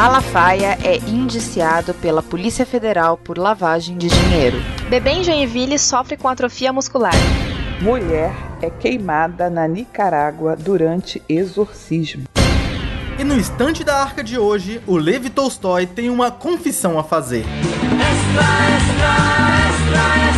Malafaia é indiciado pela Polícia Federal por lavagem de dinheiro. Bebê em Joinville sofre com atrofia muscular. Mulher é queimada na Nicarágua durante exorcismo. E no estante da arca de hoje, o Levi Tolstói tem uma confissão a fazer. Extra, extra, extra, extra,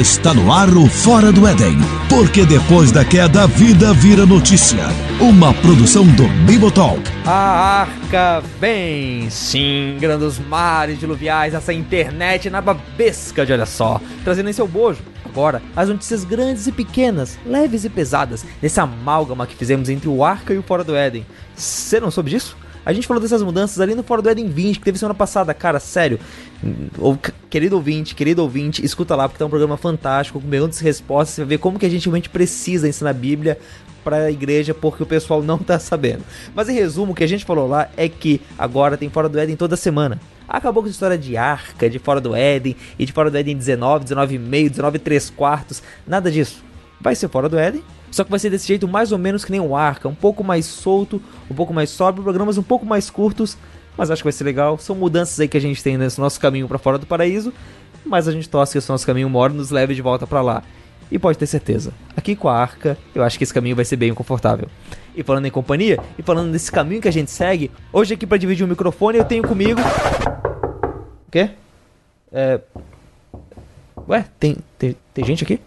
Está no ar o Fora do Éden, porque depois da queda a vida vira notícia. Uma produção do Bibotalk. A arca vem, sim, grandes mares diluviais, essa internet na babesca de olha só, trazendo em seu bojo agora as notícias grandes e pequenas, leves e pesadas, nesse amálgama que fizemos entre o Arca e o Fora do Éden. Você não soube disso? A gente falou dessas mudanças ali no Fora do Éden 20, que teve semana passada. Cara, sério. Querido ouvinte, querido ouvinte, escuta lá, porque tá um programa fantástico, com perguntas e respostas. Você vai ver como que a gente realmente precisa ensinar a Bíblia para a igreja, porque o pessoal não tá sabendo. Mas em resumo, o que a gente falou lá é que agora tem Fora do Éden toda semana. Acabou com a história de arca, de fora do Éden, e de fora do Éden 19, 19,5, 19 3 quartos, nada disso. Vai ser fora do Éden, só que vai ser desse jeito mais ou menos que nem o Arca, um pouco mais solto, um pouco mais sóbrio, programas um pouco mais curtos, mas acho que vai ser legal. São mudanças aí que a gente tem nesse nosso caminho para fora do paraíso, mas a gente torce que esse nosso caminho mora nos leve de volta para lá. E pode ter certeza, aqui com a Arca, eu acho que esse caminho vai ser bem confortável. E falando em companhia, e falando desse caminho que a gente segue, hoje aqui para dividir o microfone eu tenho comigo o quê? É. Ué, tem, tem, tem gente aqui?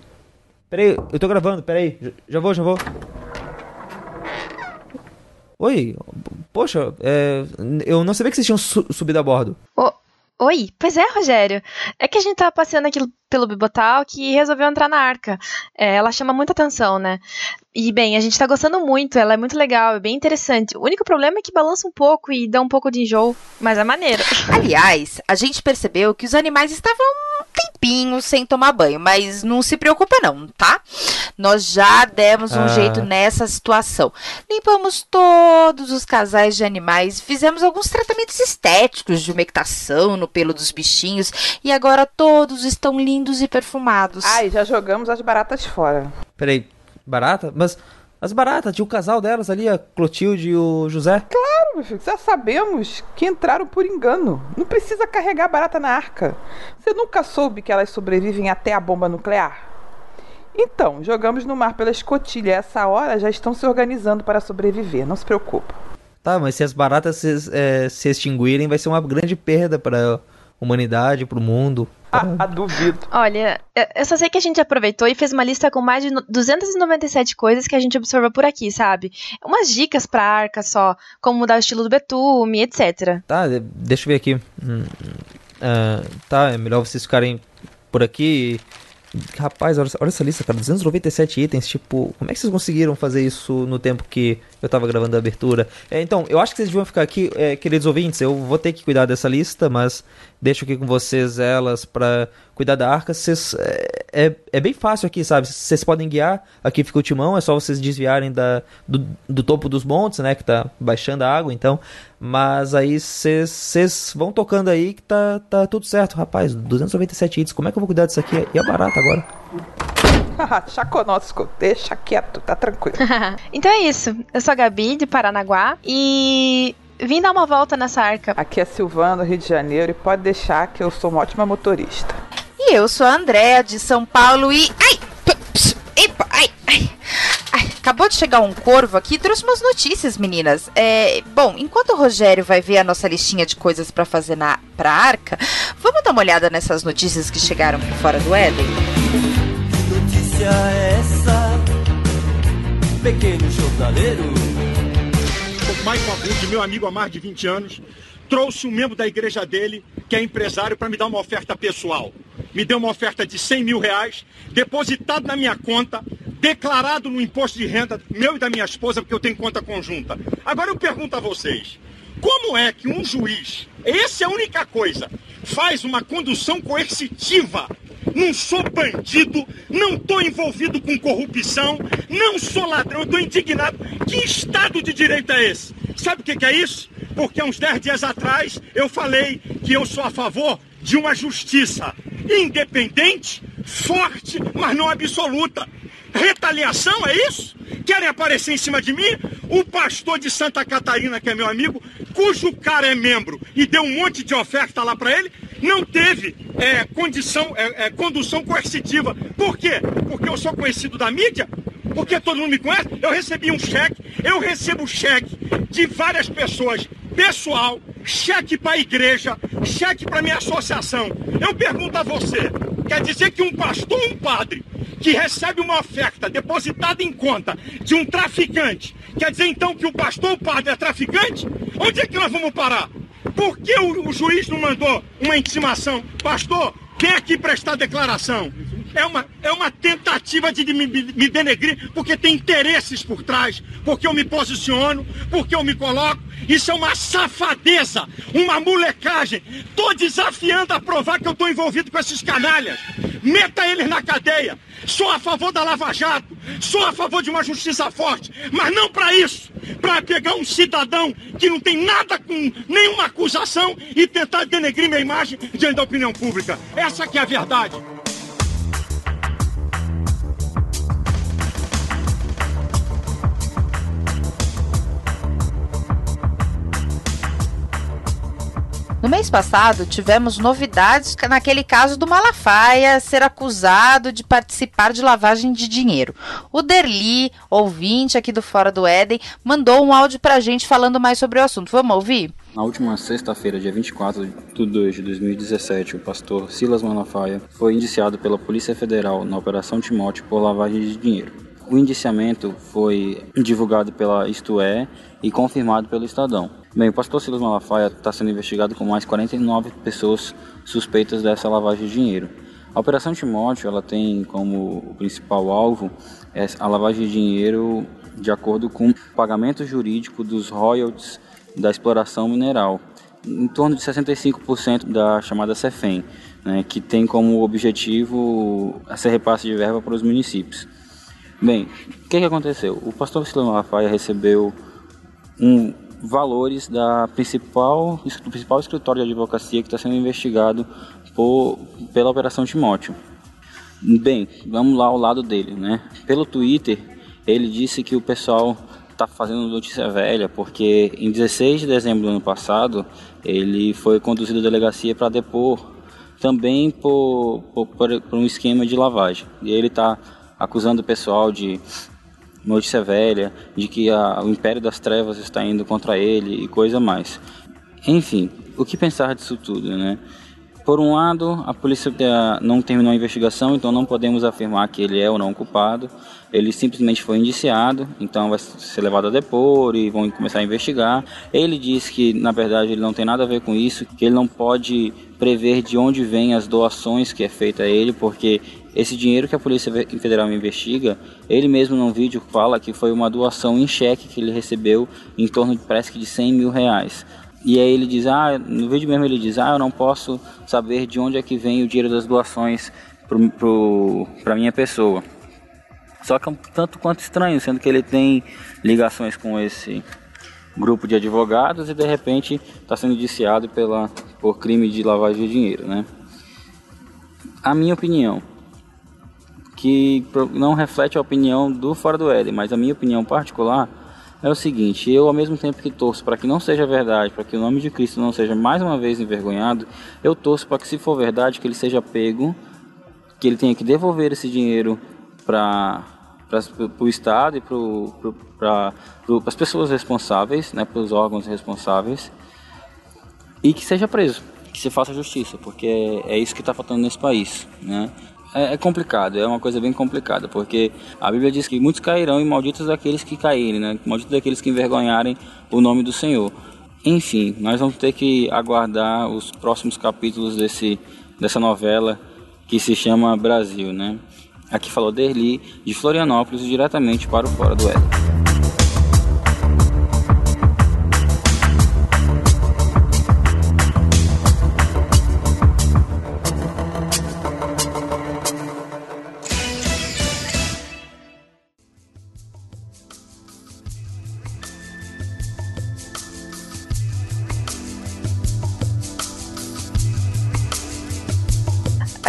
Peraí, eu tô gravando, peraí. Já, já vou, já vou. Oi, poxa, é, eu não sabia que vocês tinham su subido a bordo. oi, pois é, Rogério. É que a gente tava passeando aqui pelo Bibotal que resolveu entrar na arca. É, ela chama muita atenção, né? E bem, a gente tá gostando muito, ela é muito legal, é bem interessante. O único problema é que balança um pouco e dá um pouco de enjoo, mas é maneiro. Aliás, a gente percebeu que os animais estavam tempinho sem tomar banho, mas não se preocupa não, tá? Nós já demos um ah. jeito nessa situação. Limpamos todos os casais de animais, fizemos alguns tratamentos estéticos de umectação no pelo dos bichinhos e agora todos estão lindos e perfumados. Ai, já jogamos as baratas fora. Peraí, barata? Mas as baratas, tinha o casal delas ali, a Clotilde e o José. Claro, meu filho, já sabemos que entraram por engano. Não precisa carregar barata na arca. Você nunca soube que elas sobrevivem até a bomba nuclear? Então, jogamos no mar pela escotilha. Essa hora já estão se organizando para sobreviver. Não se preocupa. Tá, mas se as baratas se, é, se extinguirem, vai ser uma grande perda para humanidade, para o mundo. Ah, duvido. Olha, eu só sei que a gente aproveitou e fez uma lista com mais de 297 coisas que a gente observou por aqui, sabe? Umas dicas pra arca só, como mudar o estilo do betume, etc. Tá, deixa eu ver aqui. Hum, uh, tá, é melhor vocês ficarem por aqui Rapaz, olha, olha, essa lista, cara. 297 itens. Tipo, como é que vocês conseguiram fazer isso no tempo que eu tava gravando a abertura? É, então, eu acho que vocês deviam ficar aqui, é, queridos ouvintes. Eu vou ter que cuidar dessa lista, mas deixo aqui com vocês elas para cuidar da arca. Vocês, é, é, é, bem fácil aqui, sabe? Vocês podem guiar. Aqui fica o timão, é só vocês desviarem da, do, do topo dos montes, né? Que tá baixando a água, então. Mas aí vocês vão tocando aí que tá, tá tudo certo, rapaz. 297 itens, como é que eu vou cuidar disso aqui? E é barato agora. Chaconosco, deixa quieto, tá tranquilo. então é isso. Eu sou a Gabi, de Paranaguá, e vim dar uma volta nessa arca. Aqui é Silvano, Rio de Janeiro, e pode deixar que eu sou uma ótima motorista. E eu sou a Andréa, de São Paulo, e. Ai! Epa, ai, ai, ai. Acabou de chegar um corvo aqui trouxe umas notícias, meninas. É, bom, enquanto o Rogério vai ver a nossa listinha de coisas para fazer na pra arca, vamos dar uma olhada nessas notícias que chegaram por fora do Éden? Notícia essa, pequeno jornaleiro? Michael Abud, meu amigo há mais de 20 anos, trouxe um membro da igreja dele, que é empresário, para me dar uma oferta pessoal. Me deu uma oferta de 100 mil reais, depositado na minha conta, declarado no imposto de renda meu e da minha esposa, porque eu tenho conta conjunta. Agora eu pergunto a vocês, como é que um juiz, essa é a única coisa, faz uma condução coercitiva não sou bandido, não estou envolvido com corrupção, não sou ladrão, estou indignado. Que Estado de Direito é esse? Sabe o que, que é isso? Porque há uns 10 dias atrás eu falei que eu sou a favor de uma justiça independente, forte, mas não absoluta. Retaliação, é isso? Querem aparecer em cima de mim? O pastor de Santa Catarina, que é meu amigo, cujo cara é membro e deu um monte de oferta lá para ele, não teve é, condição, é, é, condução coercitiva. Por quê? Porque eu sou conhecido da mídia? Porque todo mundo me conhece? Eu recebi um cheque, eu recebo cheque de várias pessoas, pessoal, cheque para a igreja, cheque para minha associação. Eu pergunto a você, quer dizer que um pastor, um padre, que recebe uma oferta depositada em conta de um traficante, quer dizer então que o pastor, o padre é traficante? Onde é que nós vamos parar? Por que o, o juiz não mandou uma intimação? Pastor, vem aqui prestar declaração. É uma, é uma tentativa de me, me denegrir, porque tem interesses por trás, porque eu me posiciono, porque eu me coloco. Isso é uma safadeza, uma molecagem. Tô desafiando a provar que eu tô envolvido com esses canalhas. Meta eles na cadeia. Sou a favor da Lava Jato, sou a favor de uma justiça forte, mas não para isso, para pegar um cidadão que não tem nada com nenhuma acusação e tentar denegrir minha imagem diante da opinião pública. Essa que é a verdade. No mês passado, tivemos novidades naquele caso do Malafaia ser acusado de participar de lavagem de dinheiro. O Derli, ouvinte aqui do Fora do Éden, mandou um áudio pra gente falando mais sobre o assunto. Vamos ouvir? Na última sexta-feira, dia 24 de 2 de 2017, o pastor Silas Malafaia foi indiciado pela Polícia Federal na Operação Timóteo por lavagem de dinheiro. O indiciamento foi divulgado pela Isto É e confirmado pelo Estadão. Bem, o pastor Silas Malafaia está sendo investigado com mais 49 pessoas suspeitas dessa lavagem de dinheiro. A Operação Timóteo ela tem como principal alvo a lavagem de dinheiro de acordo com o pagamento jurídico dos royalties da exploração mineral, em torno de 65% da chamada CEFEM, né, que tem como objetivo esse repasse de verba para os municípios. Bem, o que, que aconteceu? O pastor Silas Malafaia recebeu um valores da principal, do principal escritório de advocacia que está sendo investigado por, pela Operação Timóteo. Bem, vamos lá ao lado dele, né? Pelo Twitter, ele disse que o pessoal está fazendo notícia velha, porque em 16 de dezembro do ano passado, ele foi conduzido à delegacia para depor também por, por, por, um esquema de lavagem. E ele está acusando o pessoal de notícia velha de que a, o império das trevas está indo contra ele e coisa mais. Enfim, o que pensar disso tudo, né? Por um lado, a polícia eh, não terminou a investigação, então não podemos afirmar que ele é ou não culpado. Ele simplesmente foi indiciado, então vai ser levado a depor e vão começar a investigar. Ele disse que, na verdade, ele não tem nada a ver com isso, que ele não pode prever de onde vêm as doações que é feita a ele, porque esse dinheiro que a Polícia Federal investiga, ele mesmo num vídeo fala que foi uma doação em cheque que ele recebeu em torno de parece que de 100 mil reais. E aí ele diz, ah, no vídeo mesmo ele diz, ah, eu não posso saber de onde é que vem o dinheiro das doações para minha pessoa. Só que é um tanto quanto estranho, sendo que ele tem ligações com esse grupo de advogados e de repente está sendo indiciado pela, por crime de lavagem de dinheiro, né? A minha opinião, que não reflete a opinião do Fora do Éden, mas a minha opinião particular é o seguinte: eu, ao mesmo tempo que torço para que não seja verdade, para que o nome de Cristo não seja mais uma vez envergonhado, eu torço para que, se for verdade, que ele seja pego, que ele tenha que devolver esse dinheiro para o Estado e para as pessoas responsáveis, né, para os órgãos responsáveis, e que seja preso, que se faça justiça, porque é, é isso que está faltando nesse país. Né? É, é, complicado, é uma coisa bem complicada, porque a Bíblia diz que muitos cairão e malditos daqueles que caírem, né? Malditos daqueles que envergonharem o nome do Senhor. Enfim, nós vamos ter que aguardar os próximos capítulos desse, dessa novela que se chama Brasil, né? Aqui falou Derli, de Florianópolis, diretamente para o Fora do Éden.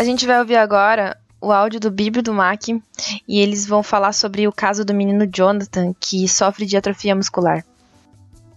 A gente vai ouvir agora o áudio do Bíblia do Mac e eles vão falar sobre o caso do menino Jonathan que sofre de atrofia muscular.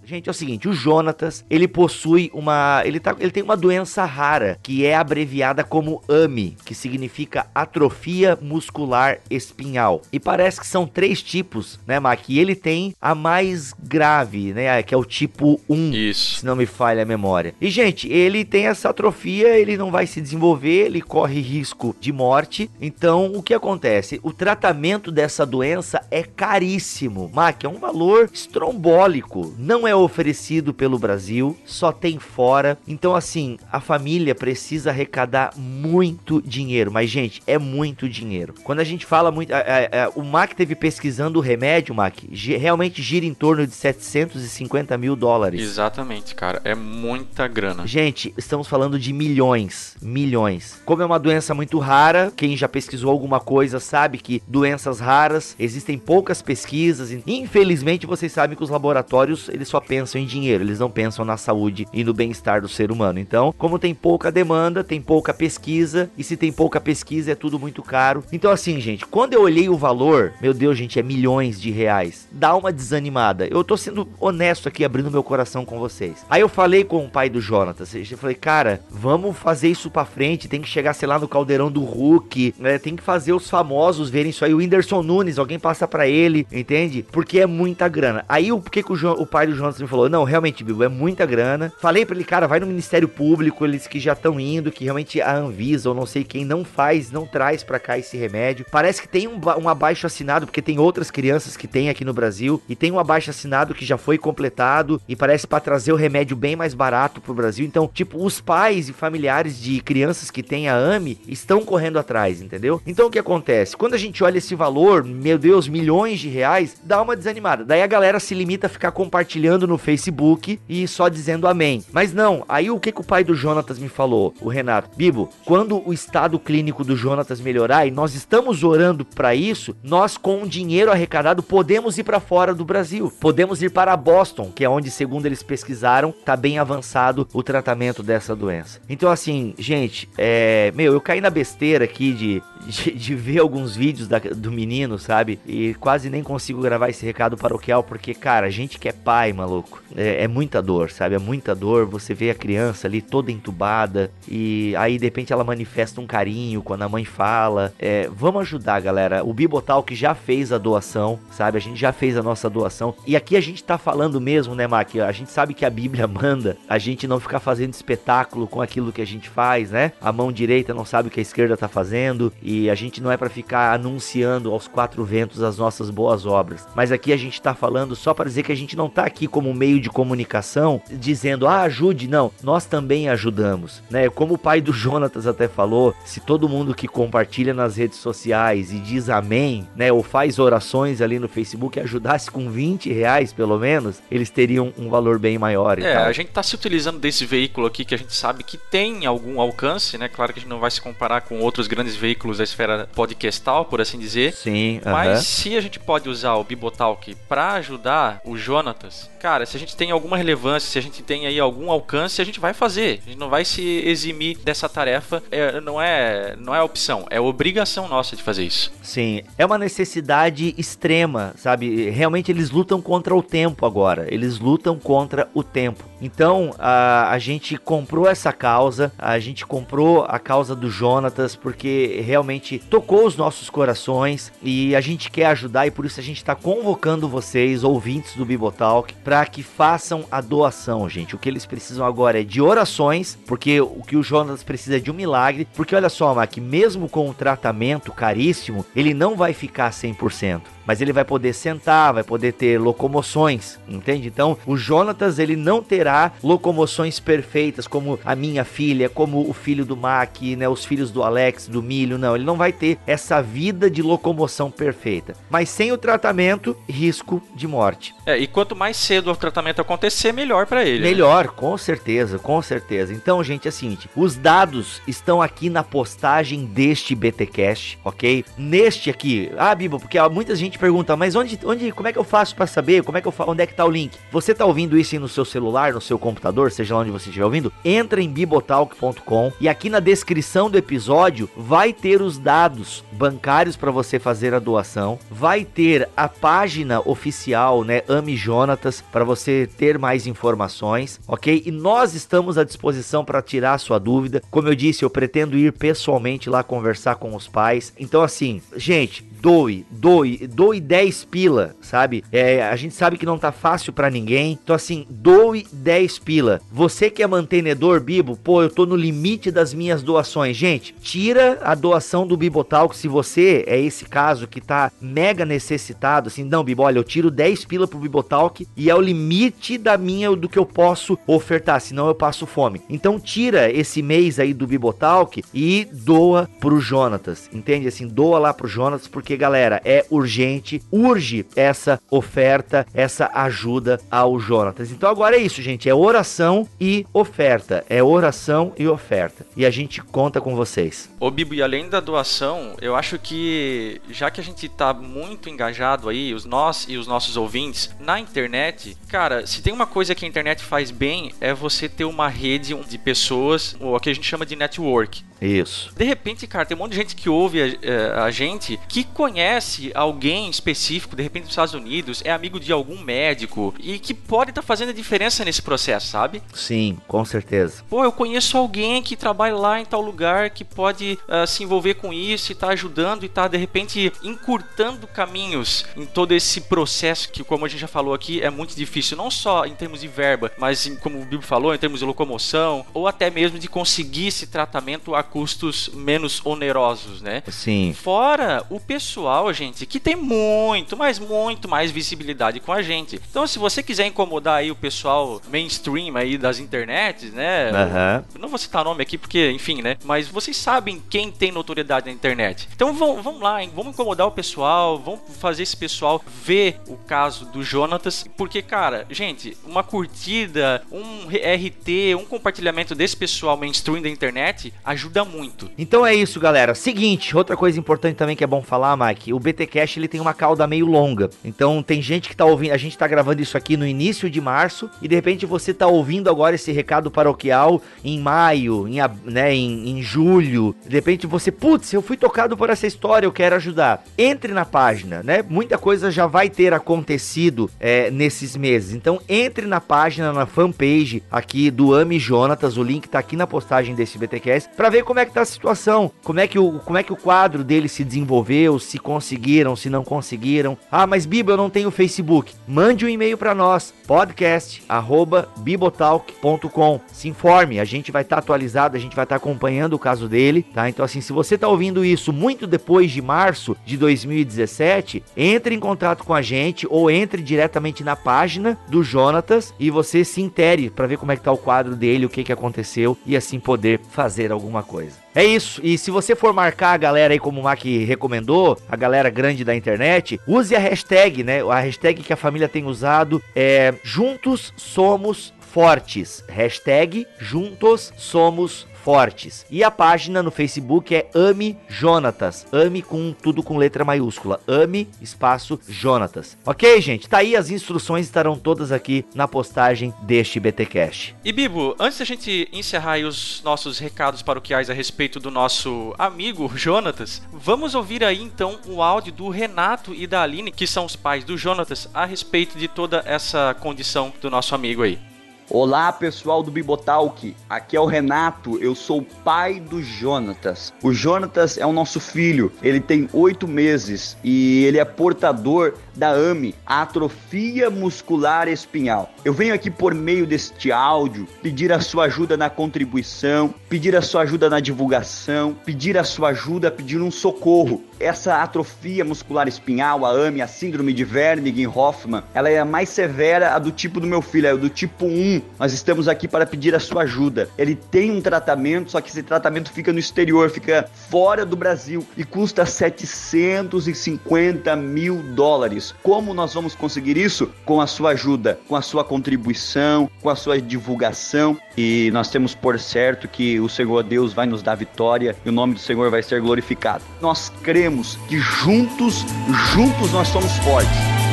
Gente, é o seguinte, o Jonatas, ele possui uma, ele, tá, ele tem uma doença rara, que é abreviada como AMI, que significa atrofia muscular espinhal. E parece que são três tipos, né, Mac? E ele tem a mais grave, né, que é o tipo 1, Isso. se não me falha a memória. E, gente, ele tem essa atrofia, ele não vai se desenvolver, ele corre risco de morte. Então, o que acontece? O tratamento dessa doença é caríssimo. Mac, é um valor estrombólico. Não é oferecido pelo Brasil, só tem fora. Então, assim, a família precisa arrecadar muito dinheiro. Mas, gente, é muito dinheiro. Quando a gente fala muito. é, é, é, o Mac teve pesquisando o remédio, Mac, realmente gira em torno de 750 mil dólares. Exatamente, cara. É muita grana. Gente, estamos falando de milhões, milhões. Como é uma doença muito rara, quem já pesquisou alguma coisa sabe que doenças raras existem poucas pesquisas. Infelizmente, vocês sabem que os laboratórios eles só pensam em dinheiro, eles não pensam na saúde e no bem-estar do ser humano. Então, como tem pouca demanda, tem pouca pesquisa e se tem pouca pesquisa é tudo muito caro. Então, assim, gente, quando eu olhei o valor, meu Deus, gente, é milhões de reais. Dá uma desanimada. Eu tô sendo honesto aqui, abrindo meu coração com vocês. Aí eu falei com o pai do Jonatas, eu falei, cara, vamos fazer isso pra frente, tem que chegar, sei lá, no caldeirão do Hulk, né? Tem que fazer os famosos verem isso aí, o Whindersson Nunes, alguém passa pra ele, entende? Porque é muita grana. Aí o que, que o, Jo- o pai do Jonatas me falou? Não, realmente, Bibo, é muita grana. Falei pra ele, cara, vai no Ministério Público, eles que já estão indo, que realmente a Anvisa ou não sei quem não faz, não traz pra cá esse remédio. Parece que tem um, um abaixo assinado, porque tem outras crianças que tem aqui no Brasil, e tem um abaixo assinado que já foi completado, e parece pra trazer o remédio bem mais barato pro Brasil. Então, tipo, os pais e familiares de crianças que têm a AMI estão correndo atrás, entendeu? Então o que acontece? Quando a gente olha esse valor, meu Deus, milhões de reais, dá uma desanimada. Daí a galera se limita a ficar compartilhando no Facebook e só dizendo amém. Mas não, aí o que, que o pai do Jonatas me falou, o Renato? Bibo, quando o estado clínico do Jonatas melhorar e nós estamos orando pra isso, nós com o dinheiro arrecadado podemos ir pra fora do Brasil. Podemos ir para Boston, que é onde, segundo eles pesquisaram, tá bem avançado o tratamento dessa doença. Então assim, gente, é, meu, eu caí na besteira aqui de, de, de ver alguns vídeos da- do menino, sabe? E quase nem consigo gravar esse recado paroquial, porque, cara, a gente que é pai, maluco, é, é muita dor, sabe? É muita dor. Você vê a criança ali toda entubada e aí de repente ela manifesta um carinho quando a mãe fala. É, vamos ajudar, galera. O Bibotal que já fez a doação, sabe? A gente já fez a nossa doação. E aqui a gente tá falando mesmo, né, Mac? A gente sabe que a Bíblia manda a gente não ficar fazendo espetáculo com aquilo que a gente faz, né? A mão direita não sabe o que a esquerda tá fazendo e a gente não é pra ficar anunciando aos quatro ventos as nossas boas obras. Mas aqui a gente tá falando só para dizer que a gente não tá aqui como meio de comunicação dizendo, ah, ajude, não. Nós também ajudamos, né? Como o pai do Jonatas até falou, se todo mundo que compartilha nas redes sociais e diz amém, né? Ou faz orações ali no Facebook ajudasse com 20 reais pelo menos, eles teriam um valor bem maior. e É, tal. a gente tá se utilizando desse veículo aqui que a gente sabe que tem algum alcance, né? Claro que a gente não vai se comparar com outros grandes veículos da esfera podcastal, por assim dizer. Sim, Mas aham. se a gente pode usar o Bibotalk pra ajudar o Jonatas, cara, se a gente tem alguma relevância, se a gente tem aí algum alcance, a gente vai fazer. A gente não vai se eximir dessa tarefa. É, não é, não é opção, é obrigação nossa de fazer isso. Sim, é uma necessidade extrema, sabe? Realmente eles lutam contra o tempo agora. Eles lutam contra o tempo. Então a, a gente comprou essa causa, a gente comprou a causa do Jonatas porque realmente tocou os nossos corações e a gente quer ajudar e por isso a gente está convocando vocês, ouvintes do Bibotalk, para que façam a doação, gente. O que eles precisam agora é de orações, porque o que o Jonas precisa é de um milagre. Porque olha só, Mac, mesmo com o tratamento caríssimo, ele não vai ficar 100%. Mas ele vai poder sentar, vai poder ter locomoções, entende? Então, o Jonatas, ele não terá locomoções perfeitas, como a minha filha, como o filho do Mac, né? Os filhos do Alex, do Milho, não. Ele não vai ter essa vida de locomoção perfeita. Mas sem o tratamento, risco de morte. É, e quanto mais cedo o tratamento acontecer, melhor pra ele. né? Melhor, com certeza, com certeza. Então, gente, é o seguinte: os dados estão aqui na postagem deste BTcast, ok? Neste aqui, ah, Bibo, porque há muita gente pergunta, mas onde, onde, como é que eu faço pra saber? Como é que eu onde é que tá o link? Você tá ouvindo isso aí no seu celular, no seu computador, seja lá onde você estiver ouvindo, entra em bibotalk.com e aqui na descrição do episódio vai ter os dados bancários para você fazer a doação, vai ter a página oficial, né, Ame Jonatas, para você ter mais informações, ok? E nós estamos à disposição para tirar a sua dúvida. Como eu disse, eu pretendo ir pessoalmente lá conversar com os pais. Então, assim, gente, doe, doe, doe 10 pila, sabe? É, a gente sabe que não tá fácil para ninguém. Então, assim, doe 10 pila. Você que é mantenedor, Bibo, pô, eu tô no limite das minhas doações. Gente, tira a doação do Bibotalk se você é esse caso que tá mega necessitado. Assim, não, Bibo, olha, eu tiro 10 pila pro Bibotalk e é o limite da minha, do que eu posso ofertar, senão eu passo fome. Então, tira esse mês aí do Bibotalk e doa pro Jonatas, entende? Assim, doa lá pro Jonatas, porque, galera, é urgente, urge essa oferta, essa ajuda ao Jonatas. Então, agora é isso, gente, é oração e oferta, é oração e oferta. E a gente conta com vocês. Ô Bibo, e além da doação, eu acho que já que a gente tá muito engajado aí, os nós e os nossos ouvintes, na internet, cara, se tem uma coisa que a internet faz bem é você ter uma rede de pessoas, o que a gente chama de network. Isso. De repente, cara, tem um monte de gente que ouve a, eh, a, gente que conhece alguém específico, de repente nos Estados Unidos, é amigo de algum médico e que pode estar tá fazendo a diferença nesse processo, sabe? Sim, com certeza. Pô, eu conheço alguém que trabalha lá em tal lugar que pode uh, se envolver com isso e tá ajudando e tá de repente encurtando caminhos em todo esse processo que, como a gente já falou aqui, é muito difícil, não só em termos de verba, mas em, como o Bibo falou, em termos de locomoção ou até mesmo de conseguir esse tratamento a custos menos onerosos, né? Sim. Fora o pessoal, gente, que tem muito, mas muito mais visibilidade com a gente. Então, se você quiser incomodar aí o pessoal mainstream aí das internets, né? Uhum. Não vou citar nome aqui porque, enfim, né? Mas vocês sabem quem tem notoriedade na internet. Então, vamos, vamos lá, hein? vamos incomodar o pessoal, vamos fazer esse pessoal ver o caso do Jonatas, porque, cara, gente, uma curtida, um RT, um compartilhamento desse pessoal mainstream da internet ajuda muito. Então é isso, galera. Seguinte, outra coisa importante também que é bom falar, Mike, o BT Cash ele tem uma cauda meio longa. Então tem gente que tá ouvindo, a gente tá gravando isso aqui no início de março e de repente você tá ouvindo agora esse recado paroquial em maio, em, né, em, em julho. De repente você, putz, eu fui tocado por essa história, eu quero ajudar. Entre na página, né? Muita coisa já vai ter acontecido é, nesses meses. Então entre na página, na fanpage aqui do Ami Jonatas, o link tá aqui na postagem desse BTcast, para ver como é que tá a situação, como é que o, como é que o quadro dele se desenvolveu, se conseguiram, se não conseguiram. Ah, mas Bibo, eu não tenho Facebook. Mande um e-mail para nós, podcast@bibotalk.com. Se informe, a gente vai estar tá atualizado, a gente vai estar tá acompanhando o caso dele, tá? Então assim, se você tá ouvindo isso muito depois de março de 2017, entre em contato com a gente ou entre diretamente na página do Jonatas e você se intere para ver como é que tá o quadro dele, o que que aconteceu e assim poder fazer alguma coisa coisa. É isso. E se você for marcar a galera aí, como o Mac recomendou, a galera grande da internet, use a hashtag, né? A hashtag que a família tem usado é Juntos Somos Fortes. Hashtag Juntos Somos fortes. E a página no Facebook é Ame Jonatas. Ame com tudo com letra maiúscula. Ame espaço Jonatas. Ok, gente? Tá aí as instruções estarão todas aqui na postagem deste BTcast. E Bibo, antes da gente encerrar os nossos recados paroquiais a respeito do nosso amigo Jonatas, vamos ouvir aí então o áudio do Renato e da Aline, que são os pais do Jonatas, a respeito de toda essa condição do nosso amigo aí. Olá pessoal do Bibotalk, aqui é o Renato, eu sou o pai do Jonatas. O Jonatas é o nosso filho, ele tem oito meses e ele é portador da AME, a atrofia muscular espinhal. Eu venho aqui por meio deste áudio pedir a sua ajuda na contribuição, pedir a sua ajuda na divulgação, pedir a sua ajuda, pedir um socorro. Essa atrofia muscular espinhal, a AME, a síndrome de Wernicke-Hoffmann, ela é a mais severa a do tipo do meu filho, é do tipo 1 nós estamos aqui para pedir a sua ajuda. Ele tem um tratamento, só que esse tratamento fica no exterior, fica fora do Brasil e custa 750 mil dólares. Como nós vamos conseguir isso? Com a sua ajuda, com a sua contribuição, com a sua divulgação. E nós temos por certo que o Senhor Deus vai nos dar vitória e o nome do Senhor vai ser glorificado. Nós cremos que juntos, juntos nós somos fortes.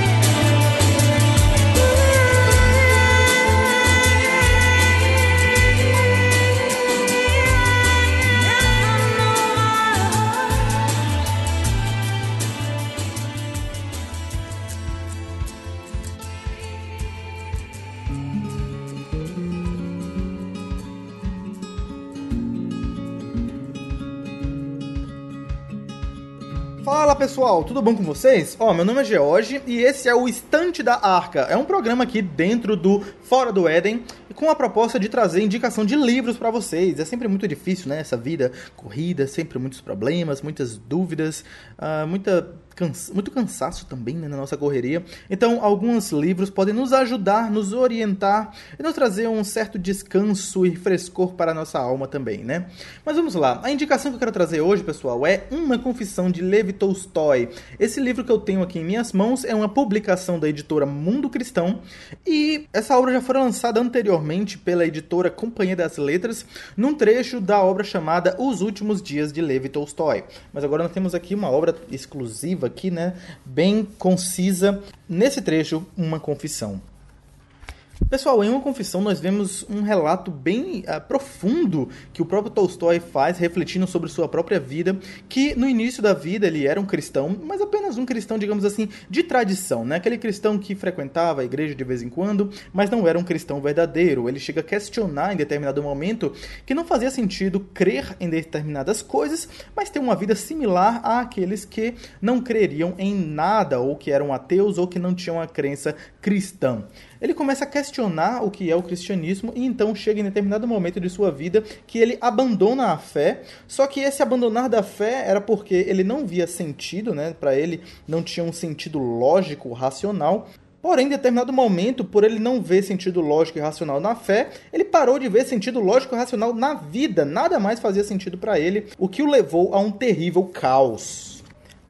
Pessoal, tudo bom com vocês? Ó, meu nome é George e esse é o Estante da Arca. É um programa aqui dentro do Fora do Éden com a proposta de trazer indicação de livros para vocês. É sempre muito difícil, né? Essa vida corrida, sempre muitos problemas, muitas dúvidas, uh, muita cansa muito cansaço também né, na nossa correria. Então, alguns livros podem nos ajudar, nos orientar e nos trazer um certo descanso e frescor para a nossa alma também, né? Mas vamos lá. A indicação que eu quero trazer hoje, pessoal, é Uma Confissão de Levi Tolstói. Esse livro que eu tenho aqui em minhas mãos é uma publicação da editora Mundo Cristão e essa obra já foi lançada anteriormente pela editora Companhia das Letras num trecho da obra chamada Os Últimos Dias de Levi Tolstói. Mas agora nós temos aqui uma obra exclusiva aqui, né, bem concisa, nesse trecho, uma confissão. Pessoal, em uma confissão nós vemos um relato bem uh, profundo que o próprio Tolstói faz, refletindo sobre sua própria vida, que no início da vida ele era um cristão, mas apenas um cristão, digamos assim, de tradição, né? Aquele cristão que frequentava a igreja de vez em quando, mas não era um cristão verdadeiro. Ele chega a questionar em determinado momento que não fazia sentido crer em determinadas coisas, mas ter uma vida similar àqueles que não creriam em nada, ou que eram ateus, ou que não tinham a crença cristã ele começa a questionar o que é o cristianismo e então chega em determinado momento de sua vida que ele abandona a fé, só que esse abandonar da fé era porque ele não via sentido, né? Para ele não tinha um sentido lógico, racional. Porém, em determinado momento, por ele não ver sentido lógico e racional na fé, ele parou de ver sentido lógico e racional na vida. Nada mais fazia sentido para ele, o que o levou a um terrível caos.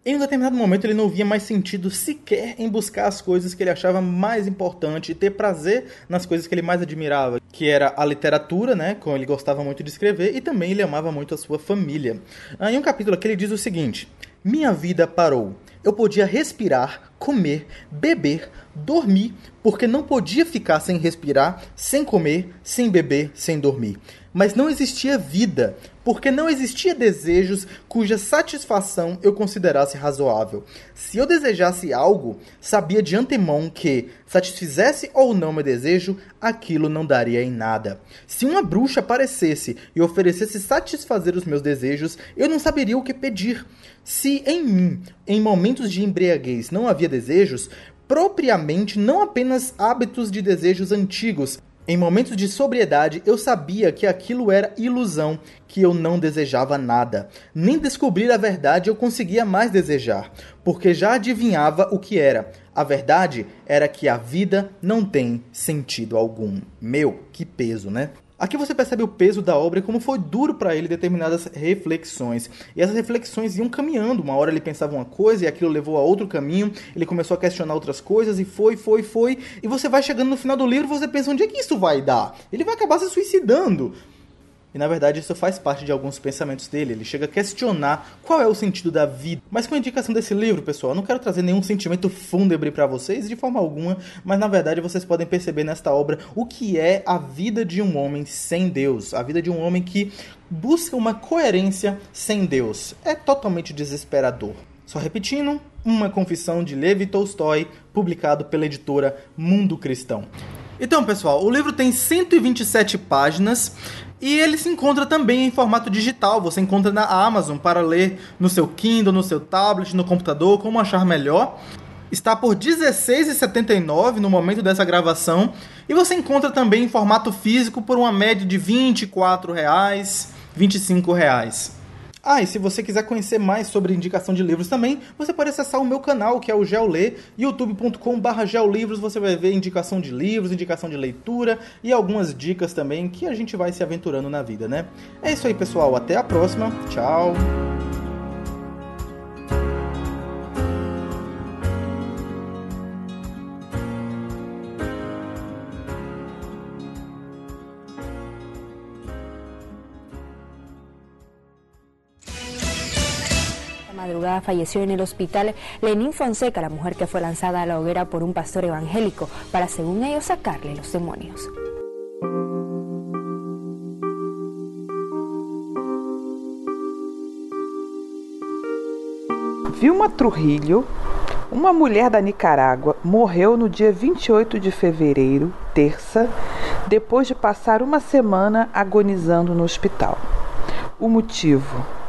Em um determinado momento ele não via mais sentido sequer em buscar as coisas que ele achava mais importante e ter prazer nas coisas que ele mais admirava, que era a literatura, né, como ele gostava muito de escrever, e também ele amava muito a sua família. Ah, em um capítulo aqui ele diz o seguinte: Minha vida parou. Eu podia respirar, comer, beber, dormir, porque não podia ficar sem respirar, sem comer, sem beber, sem dormir. Mas não existia vida, porque não existia desejos cuja satisfação eu considerasse razoável. Se eu desejasse algo, sabia de antemão que, satisfizesse ou não meu desejo, aquilo não daria em nada. Se uma bruxa aparecesse e oferecesse satisfazer os meus desejos, eu não saberia o que pedir. Se em mim, em momentos de embriaguez, não havia desejos, propriamente não apenas hábitos de desejos antigos, em momentos de sobriedade, eu sabia que aquilo era ilusão, que eu não desejava nada. Nem descobrir a verdade eu conseguia mais desejar, porque já adivinhava o que era. A verdade era que a vida não tem sentido algum. Meu, que peso, né? Aqui você percebe o peso da obra e como foi duro para ele determinadas reflexões. E essas reflexões iam caminhando. Uma hora ele pensava uma coisa e aquilo levou a outro caminho. Ele começou a questionar outras coisas e foi, foi, foi. E você vai chegando no final do livro e você pensa onde é que isso vai dar? Ele vai acabar se suicidando. E na verdade isso faz parte de alguns pensamentos dele. Ele chega a questionar qual é o sentido da vida. Mas com a indicação desse livro, pessoal, eu não quero trazer nenhum sentimento fúnebre para vocês de forma alguma, mas na verdade vocês podem perceber nesta obra o que é a vida de um homem sem Deus, a vida de um homem que busca uma coerência sem Deus. É totalmente desesperador. Só repetindo, uma confissão de Levi Tolstói, publicado pela editora Mundo Cristão. Então, pessoal, o livro tem 127 páginas e ele se encontra também em formato digital. Você encontra na Amazon para ler no seu Kindle, no seu tablet, no computador, como achar melhor. Está por R$16,79 no momento dessa gravação. E você encontra também em formato físico por uma média de R$ 24, R$ 25. Ah, e se você quiser conhecer mais sobre indicação de livros também, você pode acessar o meu canal, que é o Geolê, youtube.com.br geolivros, você vai ver indicação de livros, indicação de leitura e algumas dicas também que a gente vai se aventurando na vida, né? É isso aí, pessoal. Até a próxima. Tchau. Madrugada falleció en el hospital Lenín Fonseca, la mujer que fue lanzada a la hoguera por un pastor evangélico para, según ellos, sacarle los demonios. Vilma Trujillo, uma mulher da Nicarágua, morreu no dia 28 de fevereiro, terça, depois de passar uma semana agonizando no hospital. O motivo?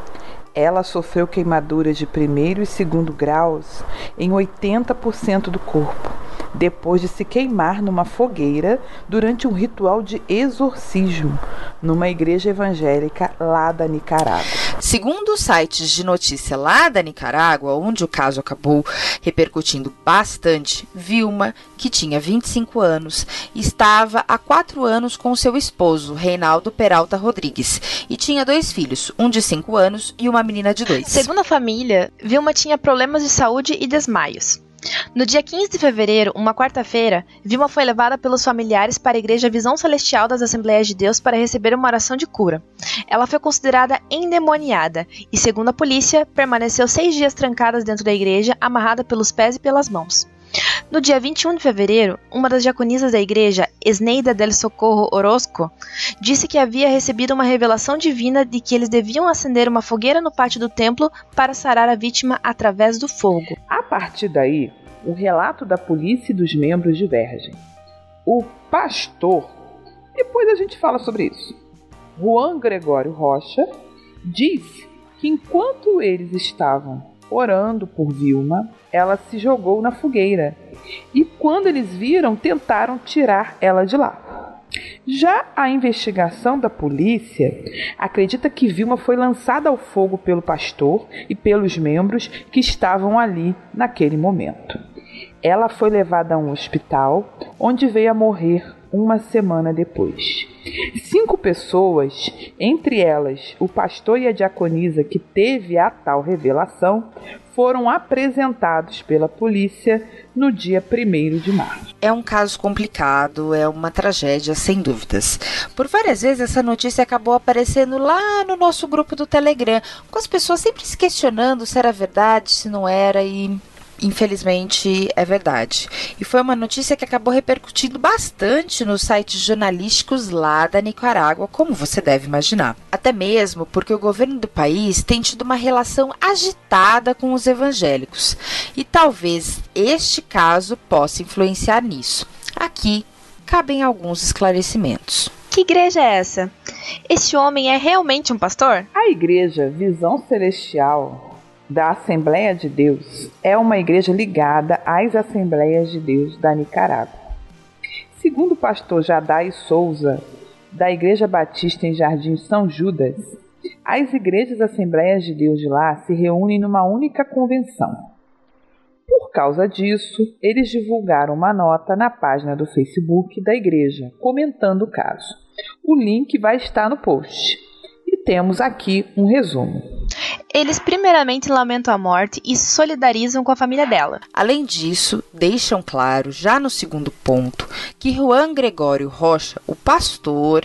Ela sofreu queimaduras de primeiro e segundo graus em 80% do corpo, depois de se queimar numa fogueira durante um ritual de exorcismo numa igreja evangélica lá da Nicarágua. Segundo sites de notícia lá da Nicarágua, onde o caso acabou repercutindo bastante, Vilma, que tinha 25 anos, estava há quatro anos com seu esposo, Reinaldo Peralta Rodrigues, e tinha dois filhos, um de 5 anos e uma menina de 2. Segundo a família, Vilma tinha problemas de saúde e desmaios. No dia 15 de fevereiro, uma quarta-feira, Vilma foi levada pelos familiares para a Igreja Visão Celestial das Assembleias de Deus para receber uma oração de cura. Ela foi considerada endemoniada e, segundo a polícia, permaneceu seis dias trancada dentro da igreja, amarrada pelos pés e pelas mãos. No dia 21 de fevereiro, uma das diaconisas da igreja, Esneida del Socorro Orozco, disse que havia recebido uma revelação divina de que eles deviam acender uma fogueira no pátio do templo para sarar a vítima através do fogo. A partir daí, o relato da polícia e dos membros divergem. O pastor, depois a gente fala sobre isso, Juan Gregório Rocha, disse que enquanto eles estavam orando por Vilma, ela se jogou na fogueira e, quando eles viram, tentaram tirar ela de lá. Já a investigação da polícia acredita que Vilma foi lançada ao fogo pelo pastor e pelos membros que estavam ali naquele momento. Ela foi levada a um hospital, onde veio a morrer uma semana depois. Cinco pessoas, entre elas o pastor e a diaconisa que teve a tal revelação, foram apresentados pela polícia no dia 1 de março. É um caso complicado, é uma tragédia, sem dúvidas. Por várias vezes essa notícia acabou aparecendo lá no nosso grupo do Telegram, com as pessoas sempre se questionando se era verdade, se não era e infelizmente é verdade. E foi uma notícia que acabou repercutindo bastante nos sites jornalísticos lá da Nicarágua, como você deve imaginar. Até mesmo porque o governo do país tem tido uma relação agitada com os evangélicos. E talvez este caso possa influenciar nisso. Aqui cabem alguns esclarecimentos. Que igreja é essa? Esse homem é realmente um pastor? A igreja Visão Celestial da Assembleia de Deus é uma igreja ligada às Assembleias de Deus da Nicarágua. Segundo o pastor Jadai Souza, da Igreja Batista em Jardim São Judas, as igrejas Assembleias de Deus de lá se reúnem numa única convenção. Por causa disso, eles divulgaram uma nota na página do Facebook da igreja, comentando o caso. O link vai estar no post. E temos aqui um resumo. Eles primeiramente lamentam a morte e se solidarizam com a família dela. Além disso, deixam claro, já no segundo ponto, que Juan Gregório Rocha, o pastor,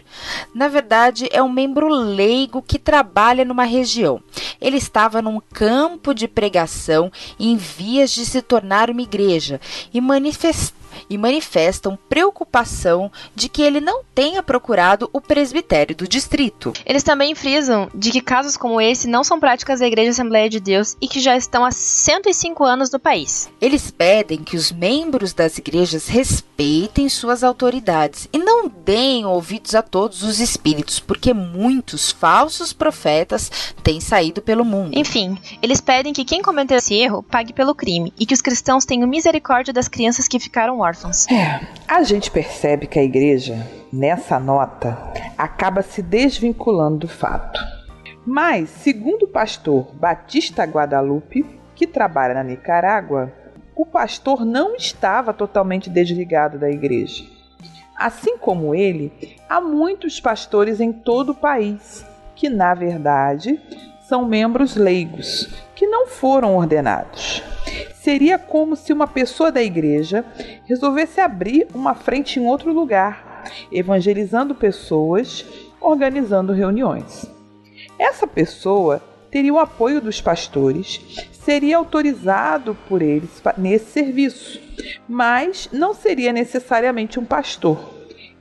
na verdade é um membro leigo que trabalha numa região. Ele estava num campo de pregação em vias de se tornar uma igreja e manifestou e manifestam preocupação de que ele não tenha procurado o presbitério do distrito. Eles também frisam de que casos como esse não são práticas da Igreja Assembleia de Deus e que já estão há 105 anos no país. Eles pedem que os membros das igrejas respeitem suas autoridades e não deem ouvidos a todos os espíritos, porque muitos falsos profetas têm saído pelo mundo. Enfim, eles pedem que quem cometeu esse erro pague pelo crime e que os cristãos tenham misericórdia das crianças que ficaram órfãos. É, a gente percebe que a igreja, nessa nota, acaba se desvinculando do fato. Mas, segundo o pastor Batista Guadalupe, que trabalha na Nicarágua, o pastor não estava totalmente desligado da igreja. Assim como ele, há muitos pastores em todo o país que, na verdade, são membros leigos que não foram ordenados. Seria como se uma pessoa da igreja resolvesse abrir uma frente em outro lugar, evangelizando pessoas, organizando reuniões. Essa pessoa teria o apoio dos pastores, seria autorizado por eles nesse serviço, mas não seria necessariamente um pastor.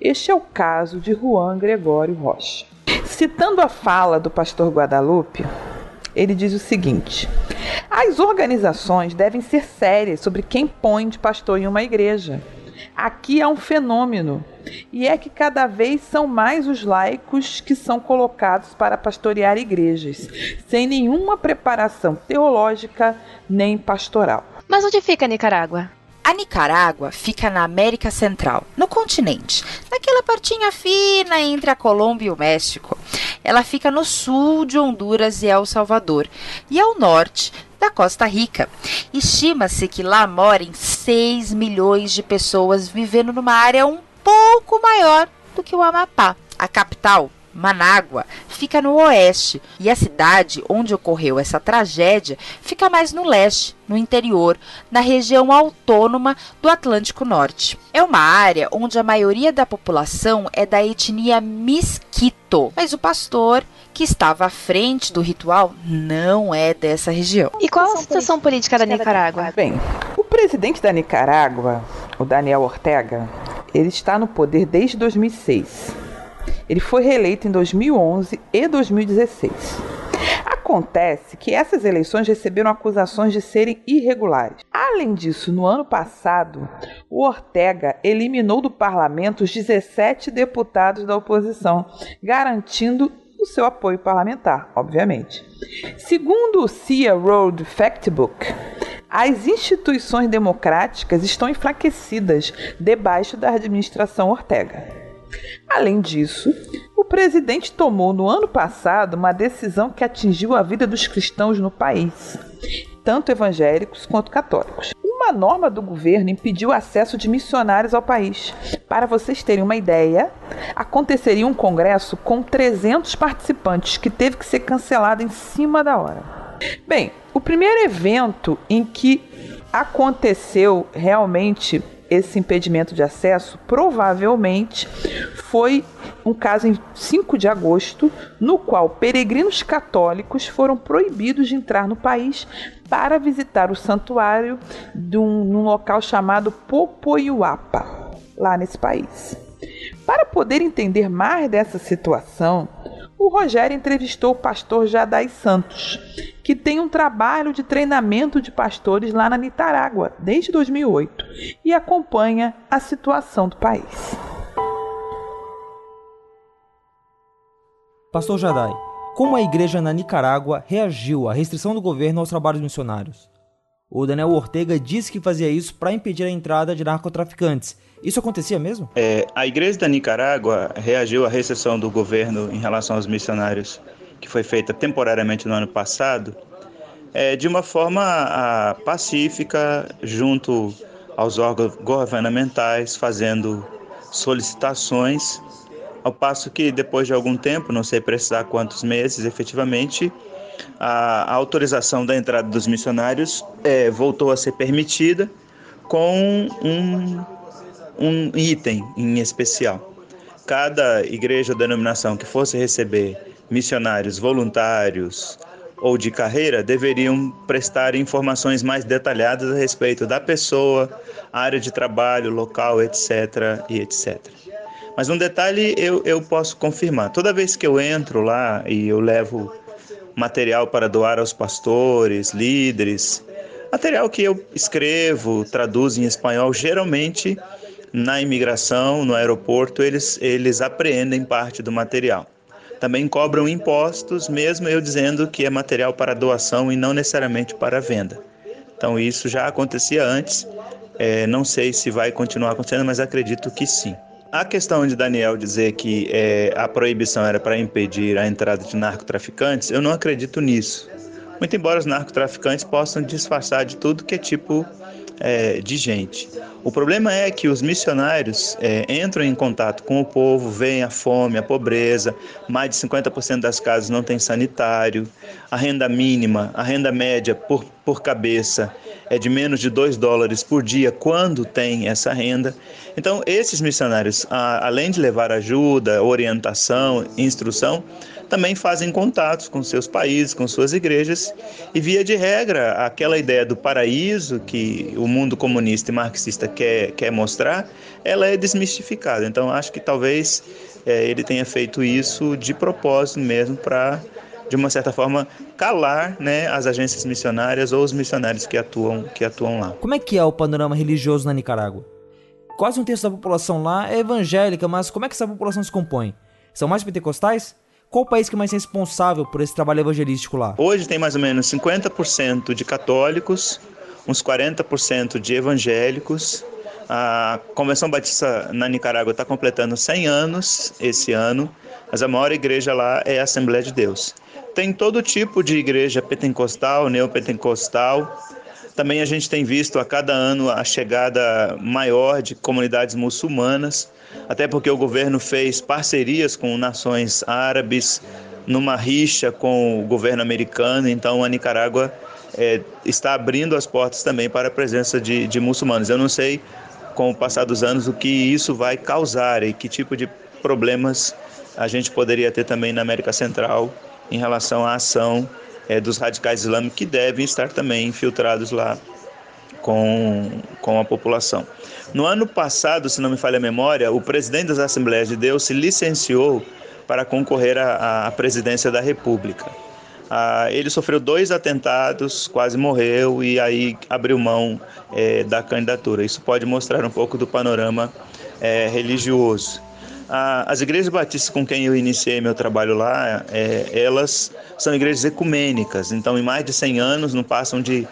Este é o caso de Juan Gregório Rocha. Citando a fala do pastor Guadalupe, ele diz o seguinte: as organizações devem ser sérias sobre quem põe de pastor em uma igreja. Aqui há um fenômeno, e é que cada vez são mais os laicos que são colocados para pastorear igrejas, sem nenhuma preparação teológica nem pastoral. Mas onde fica Nicarágua? A Nicarágua fica na América Central, no continente, naquela partinha fina entre a Colômbia e o México. Ela fica no sul de Honduras e El Salvador, e ao norte da Costa Rica. Estima-se que lá morem 6 milhões de pessoas vivendo numa área um pouco maior do que o Amapá. A capital, Manágua, fica no oeste e a cidade onde ocorreu essa tragédia fica mais no leste, no interior, na região autônoma do Atlântico Norte. É uma área onde a maioria da população é da etnia Misquito, mas o pastor que estava à frente do ritual não é dessa região. E qual a situação política da Nicarágua? Bem, o presidente da Nicarágua, o Daniel Ortega, ele está no poder desde 2006. Ele foi reeleito em 2011 e 2016. Acontece que essas eleições receberam acusações de serem irregulares. Além disso, no ano passado, o Ortega eliminou do parlamento os 17 deputados da oposição, garantindo o seu apoio parlamentar, obviamente. Segundo o CIA Road Factbook, as instituições democráticas estão enfraquecidas debaixo da administração Ortega. Além disso, o presidente tomou no ano passado uma decisão que atingiu a vida dos cristãos no país, tanto evangélicos quanto católicos. Uma norma do governo impediu o acesso de missionários ao país. Para vocês terem uma ideia, aconteceria um congresso com 300 participantes que teve que ser cancelado em cima da hora. Bem, o primeiro evento em que aconteceu realmente esse impedimento de acesso provavelmente foi um caso em 5 de agosto, no qual peregrinos católicos foram proibidos de entrar no país para visitar o santuário de um, num local chamado Popoiuapa, lá nesse país. Para poder entender mais dessa situação, o Rogério entrevistou o pastor Jadai Santos, que tem um trabalho de treinamento de pastores lá na Nicarágua desde 2008 e acompanha a situação do país. Pastor Jadai, como a igreja na Nicarágua reagiu à restrição do governo aos trabalhos missionários? O Daniel Ortega disse que fazia isso para impedir a entrada de narcotraficantes. Isso acontecia mesmo? É, a igreja da Nicarágua reagiu à recessão do governo em relação aos missionários, que foi feita temporariamente no ano passado, é, de uma forma a, pacífica, junto aos órgãos governamentais, fazendo solicitações, ao passo que depois de algum tempo, não sei precisar quantos meses efetivamente, a, a autorização da entrada dos missionários é, voltou a ser permitida com um, um item em especial. Cada igreja ou denominação que fosse receber missionários voluntários ou de carreira deveriam prestar informações mais detalhadas a respeito da pessoa, área de trabalho, local, etc. e etc. Mas um detalhe eu, eu posso confirmar: toda vez que eu entro lá e eu levo material para doar aos pastores, líderes, material que eu escrevo, traduzo em espanhol, geralmente na imigração, no aeroporto, eles, eles apreendem parte do material. Também cobram impostos, mesmo eu dizendo que é material para doação e não necessariamente para venda. Então isso já acontecia antes, é, não sei se vai continuar acontecendo, mas acredito que sim. A questão de Daniel dizer que é, a proibição era para impedir a entrada de narcotraficantes, eu não acredito nisso. Muito embora os narcotraficantes possam disfarçar de tudo que é tipo é, de gente. O problema é que os missionários é, entram em contato com o povo, veem a fome, a pobreza, mais de 50% das casas não tem sanitário, a renda mínima, a renda média por, por cabeça é de menos de 2 dólares por dia quando tem essa renda. Então, esses missionários, a, além de levar ajuda, orientação, instrução, também fazem contatos com seus países, com suas igrejas, e via de regra, aquela ideia do paraíso que o mundo comunista e marxista quer, quer mostrar, ela é desmistificada. Então, acho que talvez é, ele tenha feito isso de propósito mesmo para de uma certa forma calar né, as agências missionárias ou os missionários que atuam que atuam lá. Como é que é o panorama religioso na Nicarágua? quase um terço da população lá é evangélica, mas como é que essa população se compõe? São mais pentecostais? Qual o país que é mais responsável por esse trabalho evangelístico lá? Hoje tem mais ou menos 50% de católicos, uns 40% de evangélicos. A Convenção Batista na Nicarágua está completando 100 anos esse ano, mas a maior igreja lá é a Assembleia de Deus. Tem todo tipo de igreja pentecostal, neopentecostal. Também a gente tem visto a cada ano a chegada maior de comunidades muçulmanas até porque o governo fez parcerias com nações árabes, numa rixa com o governo americano, então a Nicarágua é, está abrindo as portas também para a presença de, de muçulmanos. Eu não sei, com o passar dos anos, o que isso vai causar e que tipo de problemas a gente poderia ter também na América Central em relação à ação é, dos radicais islâmicos que devem estar também infiltrados lá com, com a população. No ano passado, se não me falha a memória, o presidente das Assembleias de Deus se licenciou para concorrer à, presidência da República. Ah, ele sofreu dois atentados, quase morreu e aí abriu mão é, da candidatura. Isso pode mostrar um pouco do panorama é, religioso. Ah, as igrejas batistas com quem eu iniciei meu trabalho lá, é, elas são igrejas ecumênicas, então em mais de 100 anos não passam de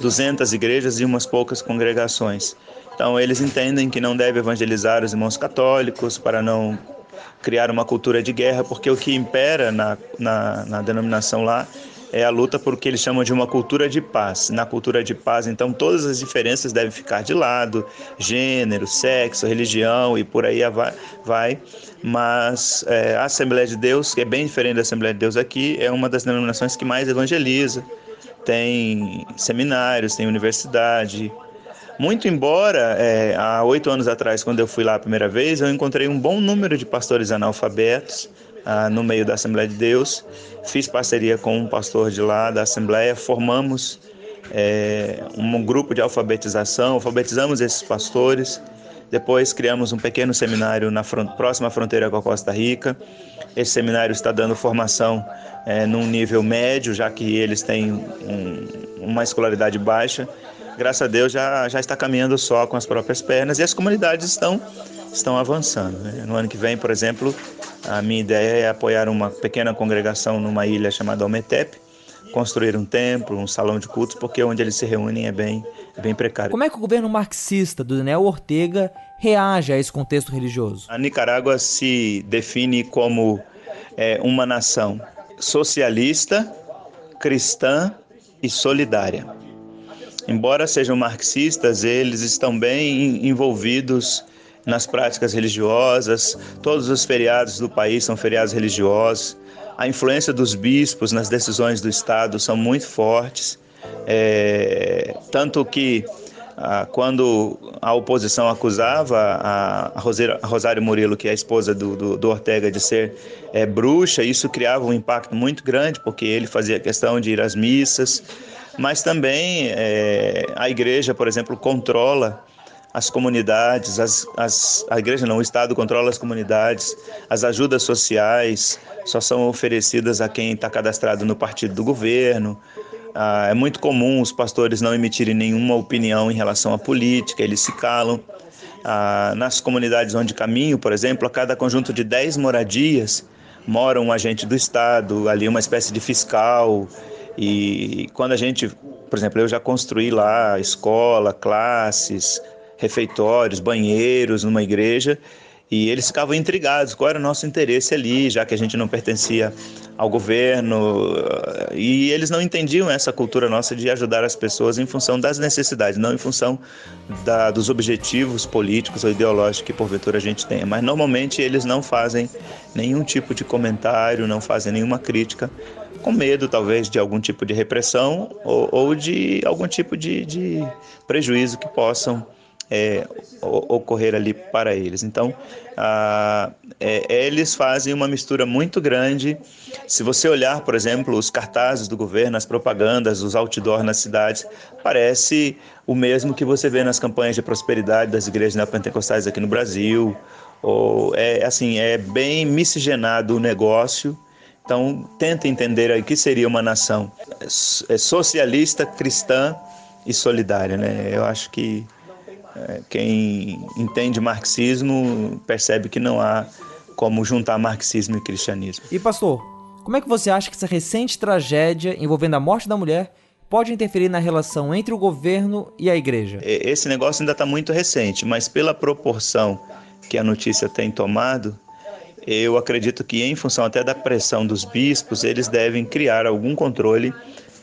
200 igrejas e umas poucas congregações. Então, eles entendem que não deve evangelizar os irmãos católicos para não criar uma cultura de guerra, porque o que impera na, na, na denominação lá é a luta por o que eles chamam de uma cultura de paz. Na cultura de paz, então, todas as diferenças devem ficar de lado, gênero, sexo, religião e por aí vai. Mas é, a Assembleia de Deus, que é bem diferente da Assembleia de Deus aqui, é uma das denominações que mais evangeliza, tem seminários, tem universidade. Muito embora, é, há oito anos atrás, quando eu fui lá a primeira vez, eu encontrei um bom número de pastores analfabetos ah, no meio da Assembleia de Deus. Fiz parceria com um pastor de lá da Assembleia, formamos é, um grupo de alfabetização, alfabetizamos esses pastores. Depois criamos um pequeno seminário na front, próxima fronteira com a Costa Rica. Esse seminário está dando formação é, num nível médio, já que eles têm um, uma escolaridade baixa. Graças a Deus já, já está caminhando só com as próprias pernas e as comunidades estão, estão avançando. Né? No ano que vem, por exemplo, a minha ideia é apoiar uma pequena congregação numa ilha chamada Ometep, construir um templo, um salão de cultos, porque onde eles se reúnem é bem, é bem precário. Como é que o governo marxista do Daniel Ortega reage a esse contexto religioso? A Nicarágua se define como é, uma nação socialista, cristã e solidária. Embora sejam marxistas, eles estão bem envolvidos nas práticas religiosas. Todos os feriados do país são feriados religiosos. A influência dos bispos nas decisões do Estado são muito fortes, é, tanto que ah, quando a oposição acusava a, a Rosário Murilo, que é a esposa do, do, do Ortega, de ser é, bruxa, isso criava um impacto muito grande, porque ele fazia questão de ir às missas, mas também é, a igreja, por exemplo, controla as comunidades, as, as, a igreja não, o Estado controla as comunidades, as ajudas sociais só são oferecidas a quem está cadastrado no partido do governo. Ah, é muito comum os pastores não emitirem nenhuma opinião em relação à política, eles se calam. Ah, nas comunidades onde caminho, por exemplo, a cada conjunto de 10 moradias mora um agente do Estado, ali uma espécie de fiscal. E quando a gente, por exemplo, eu já construí lá escola, classes, refeitórios, banheiros numa igreja, e eles ficavam intrigados qual era o nosso interesse ali, já que a gente não pertencia ao governo, e eles não entendiam essa cultura nossa de ajudar as pessoas em função das necessidades, não em função da, dos objetivos políticos ou ideológicos que porventura a gente tenha. Mas normalmente eles não fazem nenhum tipo de comentário, não fazem nenhuma crítica, com medo talvez de algum tipo de repressão ou, ou de algum tipo de, de prejuízo que possam é, ocorrer ali para eles. Então, é, eles fazem uma mistura muito grande. Se você olhar, por exemplo, os cartazes do governo, as propagandas, os outdoors nas cidades, parece o mesmo que você vê nas campanhas de prosperidade das igrejas neopentecostais aqui no Brasil. Ou é assim, é bem miscigenado o negócio. Então, tenta entender o que seria uma nação é socialista, cristã e solidária, né? Eu acho que quem entende marxismo percebe que não há como juntar marxismo e cristianismo. E pastor, como é que você acha que essa recente tragédia envolvendo a morte da mulher pode interferir na relação entre o governo e a igreja? Esse negócio ainda está muito recente, mas pela proporção que a notícia tem tomado, eu acredito que, em função até da pressão dos bispos, eles devem criar algum controle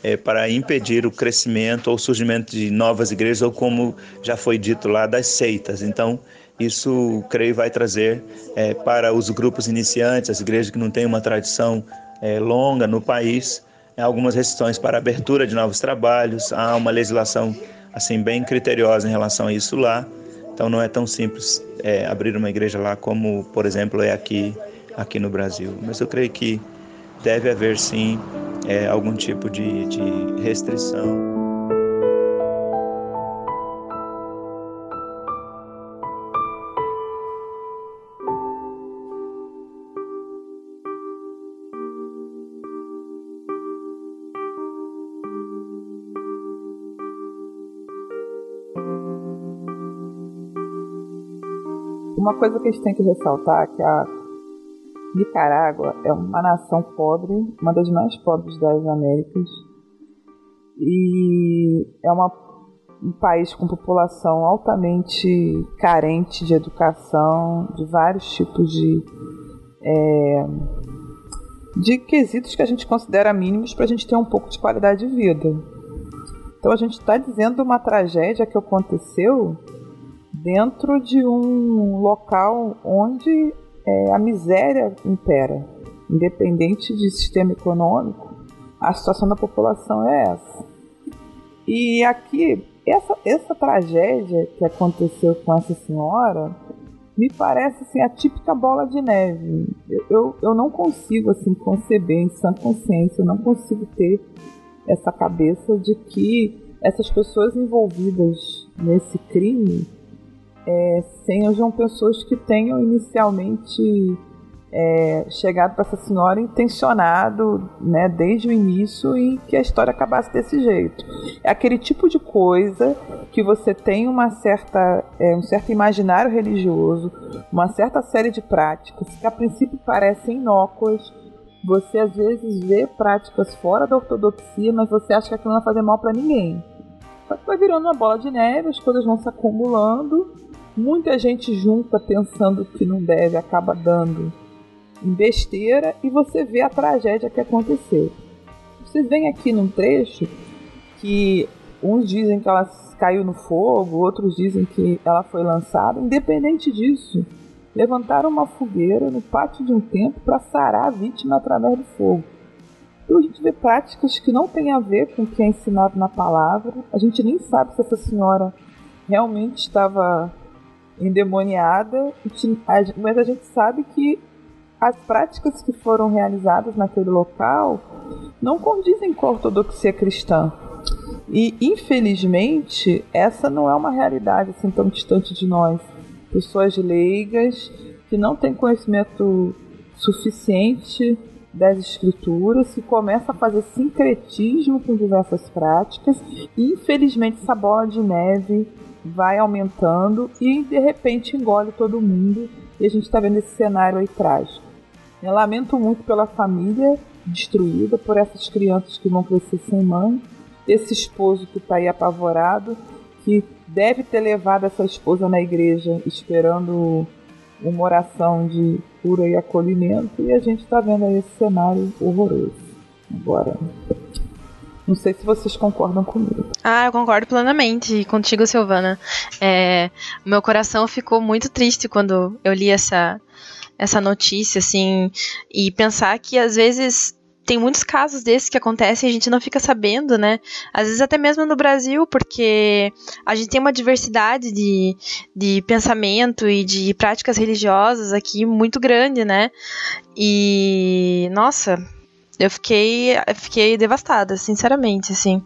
é, para impedir o crescimento ou surgimento de novas igrejas, ou como já foi dito lá, das seitas. Então, isso, creio, vai trazer é, para os grupos iniciantes, as igrejas que não têm uma tradição é, longa no país, algumas restrições para abertura de novos trabalhos, há uma legislação assim bem criteriosa em relação a isso lá. Então não é tão simples é, abrir uma igreja lá como, por exemplo, é aqui aqui no Brasil. Mas eu creio que deve haver sim é, algum tipo de, de restrição. Uma coisa que a gente tem que ressaltar é que a Nicarágua é uma nação pobre, uma das mais pobres das Américas, e é uma, um país com população altamente carente de educação, de vários tipos de, é, de quesitos que a gente considera mínimos para a gente ter um pouco de qualidade de vida. Então a gente está dizendo uma tragédia que aconteceu dentro de um local onde é, a miséria impera. Independente de sistema econômico, a situação da população é essa. E aqui, essa, essa tragédia que aconteceu com essa senhora me parece assim, a típica bola de neve. Eu, eu, eu não consigo assim conceber em sã consciência, eu não consigo ter essa cabeça de que essas pessoas envolvidas nesse crime é, sejam pessoas que tenham inicialmente é, chegado para essa senhora intencionado né, desde o início e que a história acabasse desse jeito. É aquele tipo de coisa que você tem uma certa, é, um certo imaginário religioso, uma certa série de práticas que a princípio parecem inócuas. Você às vezes vê práticas fora da ortodoxia, mas você acha que aquilo não vai fazer mal para ninguém. Só que vai virando uma bola de neve, as coisas vão se acumulando Muita gente junta pensando que não deve, acaba dando em besteira e você vê a tragédia que aconteceu. Vocês veem aqui num trecho que uns dizem que ela caiu no fogo, outros dizem que ela foi lançada. Independente disso, levantaram uma fogueira no pátio de um templo para sarar a vítima através do fogo. Então a gente vê práticas que não têm a ver com o que é ensinado na palavra. A gente nem sabe se essa senhora realmente estava endemoniada, mas a gente sabe que as práticas que foram realizadas naquele local não condizem com a ortodoxia cristã. E, infelizmente, essa não é uma realidade assim tão distante de nós. Pessoas leigas que não têm conhecimento suficiente das escrituras, que começa a fazer sincretismo com diversas práticas, e infelizmente essa bola de neve vai aumentando e de repente engole todo mundo e a gente está vendo esse cenário aí trágico. Eu lamento muito pela família destruída, por essas crianças que vão crescer sem mãe, esse esposo que está aí apavorado, que deve ter levado essa esposa na igreja esperando uma oração de cura e acolhimento, e a gente está vendo aí esse cenário horroroso. Agora, não sei se vocês concordam comigo. Ah, eu concordo plenamente contigo, Silvana. É, meu coração ficou muito triste quando eu li essa, essa notícia, assim, e pensar que às vezes tem muitos casos desses que acontecem e a gente não fica sabendo, né? Às vezes até mesmo no Brasil, porque a gente tem uma diversidade de, de pensamento e de práticas religiosas aqui muito grande, né? E, nossa, eu fiquei, fiquei devastada, sinceramente, assim.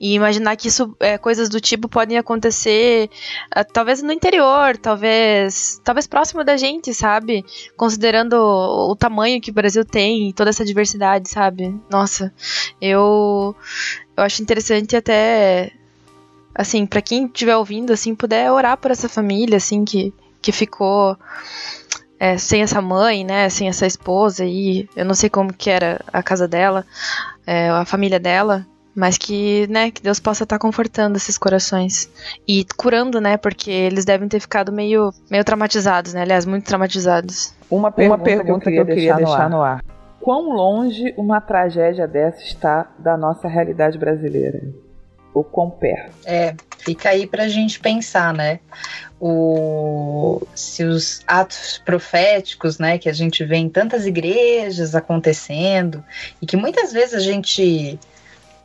E imaginar que isso, é, coisas do tipo podem acontecer, uh, talvez no interior, talvez, talvez próximo da gente, sabe? Considerando o, o tamanho que o Brasil tem, toda essa diversidade, sabe? Nossa, eu, eu acho interessante até assim, para quem estiver ouvindo, assim, puder orar por essa família, assim, que, que ficou é, sem essa mãe, né, sem essa esposa e eu não sei como que era a casa dela, é, a família dela, mas que, né, que Deus possa estar confortando esses corações e curando, né, porque eles devem ter ficado meio, meio traumatizados, né, aliás, muito traumatizados. Uma pergunta, uma pergunta que eu queria, deixar, deixar no, ar. no ar. Quão longe uma tragédia dessa está da nossa realidade brasileira? Ou quão perto? É, fica aí pra gente pensar, né? O, se os atos proféticos, né, que a gente vê em tantas igrejas acontecendo e que muitas vezes a gente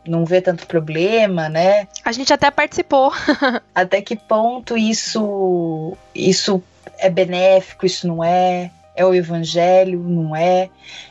não vê tanto problema, né? A gente até participou. até que ponto isso isso é benéfico, isso não é? É o evangelho, não é?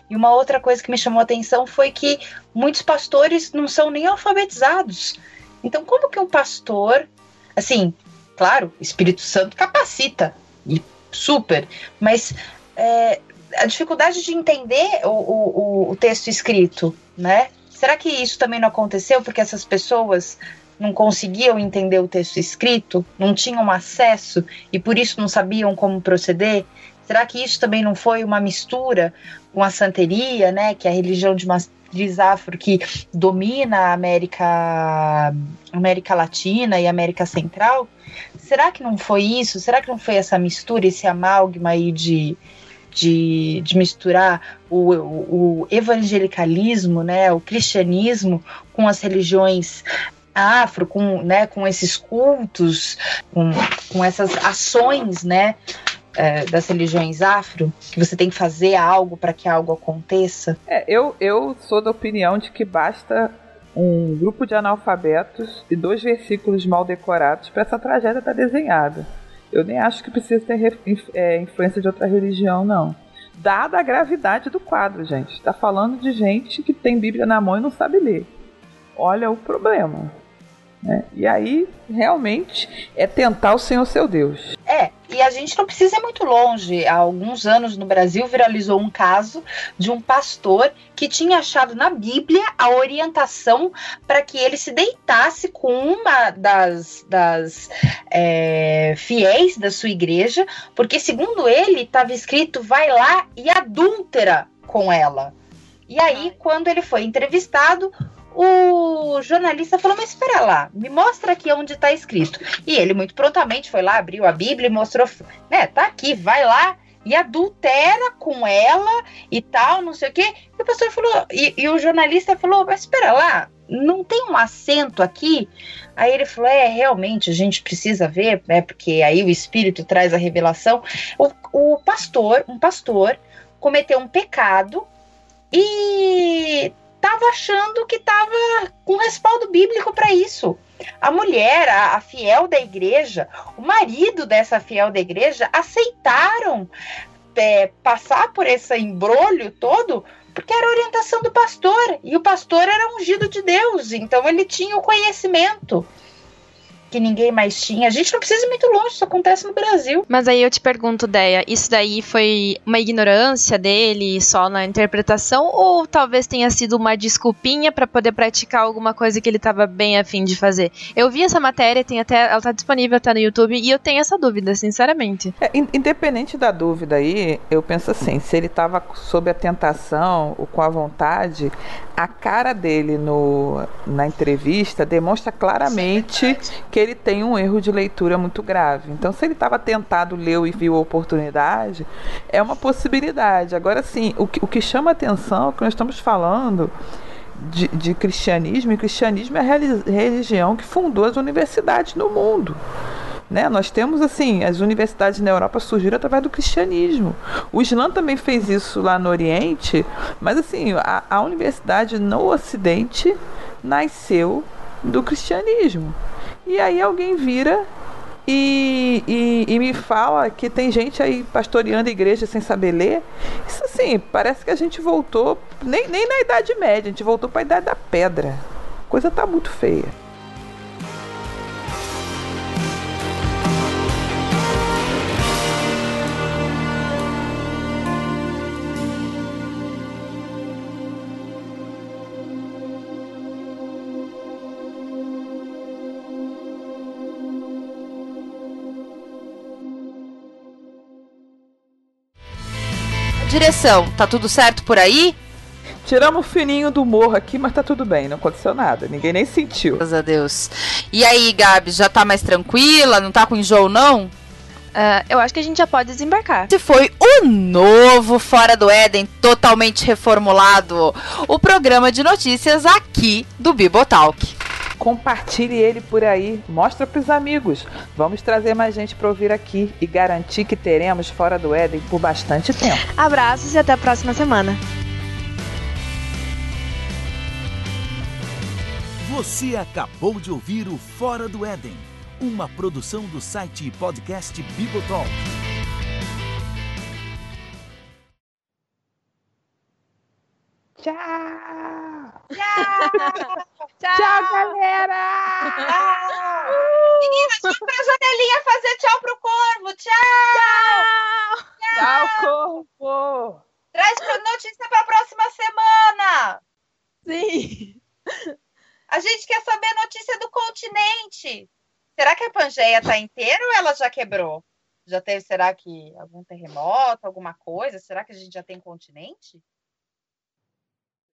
E uma outra coisa que me chamou a atenção foi que muitos pastores não são nem alfabetizados. Então, como que um pastor, assim, claro, Espírito Santo capacita, e super, mas é, a dificuldade de entender o, o, o texto escrito, né? Será que isso também não aconteceu porque essas pessoas não conseguiam entender o texto escrito, não tinham acesso e por isso não sabiam como proceder? Será que isso também não foi uma mistura com a santeria, né, que é a religião de matriz afro que domina a América, América Latina e América Central? Será que não foi isso? Será que não foi essa mistura, esse amálgama aí de, de, de misturar o, o, evangelicalismo, né, o cristianismo com as religiões afro, com, né, com esses cultos, com, com essas ações, né, é, das religiões afro, que você tem que fazer algo para que algo aconteça? É, eu, eu sou da opinião de que basta um grupo de analfabetos e dois versículos mal decorados para essa tragédia estar tá desenhada. Eu nem acho que precisa ter é, influência de outra religião, não. Dada a gravidade do quadro, gente. Está falando de gente que tem Bíblia na mão e não sabe ler. Olha o problema. Né? E aí, realmente, é tentar o Senhor seu Deus. É, e a gente não precisa ir muito longe. Há alguns anos no Brasil viralizou um caso de um pastor que tinha achado na Bíblia a orientação para que ele se deitasse com uma das, das é, fiéis da sua igreja, porque, segundo ele, estava escrito: vai lá e adúltera com ela. E aí, quando ele foi entrevistado, o jornalista falou: Mas espera lá, me mostra aqui onde está escrito. E ele, muito prontamente, foi lá, abriu a Bíblia e mostrou: né, tá aqui, vai lá e adultera com ela e tal, não sei o quê. E o pastor falou, e, e o jornalista falou: Mas espera lá, não tem um acento aqui? Aí ele falou: É, realmente, a gente precisa ver, né, porque aí o Espírito traz a revelação. O, o pastor, um pastor, cometeu um pecado e estava achando que estava com respaldo bíblico para isso. A mulher, a, a, fiel da igreja, o marido dessa fiel da igreja aceitaram é, passar por esse embrolho todo porque era orientação do pastor e o pastor era ungido de Deus, então ele tinha o conhecimento que ninguém mais tinha. A gente não precisa ir muito longe, isso acontece no Brasil. Mas aí eu te pergunto, Deia, isso daí foi uma ignorância dele só na interpretação ou talvez tenha sido uma desculpinha para poder praticar alguma coisa que ele estava bem afim de fazer? Eu vi essa matéria, tem até, ela tá disponível até no YouTube e eu tenho essa dúvida, sinceramente. É, independente da dúvida aí, eu penso assim, se ele estava sob a tentação ou com a vontade, a cara dele no, na entrevista demonstra claramente é que ele tem um erro de leitura muito grave. Então, se ele estava tentado, leu e viu a oportunidade, é uma possibilidade. Agora, sim, o que, o que chama atenção é que nós estamos falando de, de cristianismo, e cristianismo é a religião que fundou as universidades no mundo. Né? Nós temos assim, as universidades na Europa surgiram através do cristianismo. O Islã também fez isso lá no Oriente, mas assim, a, a universidade no Ocidente nasceu do cristianismo. E aí alguém vira e, e, e, me fala que tem gente aí pastoreando igreja sem saber ler. Isso assim, parece que a gente voltou, nem, nem na Idade Média, a gente voltou para a Idade da Pedra. A coisa tá muito feia. Direção, tá tudo certo por aí? Tiramos o fininho do morro aqui, mas tá tudo bem, não aconteceu nada. Ninguém nem sentiu. Graças a Deus. E aí, Gabi, já tá mais tranquila? Não tá com enjoo, não? Uh, eu acho que a gente já pode desembarcar. Esse foi o novo Fora do Éden, totalmente reformulado. O programa de notícias aqui do Bibotalk. Compartilhe ele por aí, mostra pros amigos. Vamos trazer mais gente para ouvir aqui e garantir que teremos Fora do Éden por bastante tempo. Abraços e até a próxima semana. Você acabou de ouvir o Fora do Éden, uma produção do site e podcast Bibotalk. Tchau! Tchau! tchau, galera! Tchau. Meninas, vamos pra janelinha fazer tchau pro corvo! Tchau! Tchau, tchau corvo! Traz notícia pra próxima semana! Sim! A gente quer saber a notícia do continente. Será que a Pangeia tá inteira ou ela já quebrou? Já teve, será que algum terremoto, alguma coisa? Será que a gente já tem continente?